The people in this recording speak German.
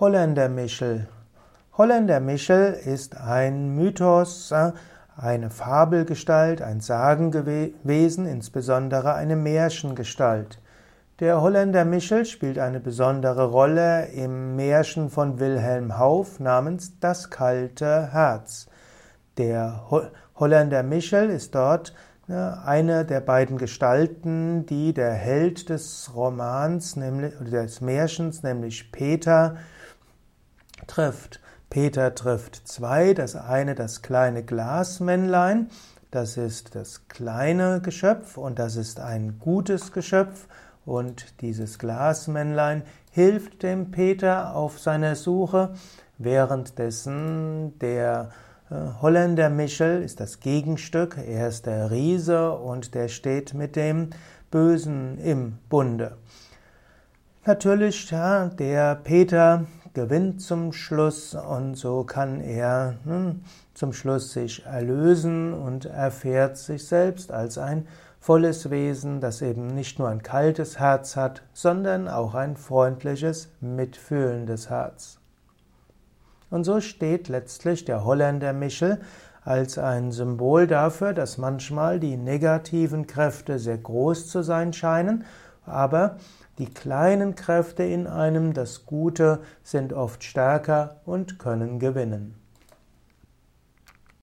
Holländermichel. Holländermichel ist ein Mythos, äh, eine Fabelgestalt, ein Sagenwesen, insbesondere eine Märchengestalt. Der Holländermichel spielt eine besondere Rolle im Märchen von Wilhelm Hauff namens Das kalte Herz. Der Holländer Michel ist dort eine der beiden Gestalten, die der Held des Romans, nämlich des Märchens, nämlich Peter, trifft. Peter trifft zwei, das eine das kleine Glasmännlein, das ist das kleine Geschöpf und das ist ein gutes Geschöpf und dieses Glasmännlein hilft dem Peter auf seiner Suche, währenddessen der Holländer Michel ist das Gegenstück, er ist der Riese und der steht mit dem Bösen im Bunde. Natürlich, ja, der Peter gewinnt zum Schluss und so kann er hm, zum Schluss sich erlösen und erfährt sich selbst als ein volles Wesen, das eben nicht nur ein kaltes Herz hat, sondern auch ein freundliches, mitfühlendes Herz. Und so steht letztlich der Holländer Michel als ein Symbol dafür, dass manchmal die negativen Kräfte sehr groß zu sein scheinen, aber die kleinen Kräfte in einem, das Gute, sind oft stärker und können gewinnen.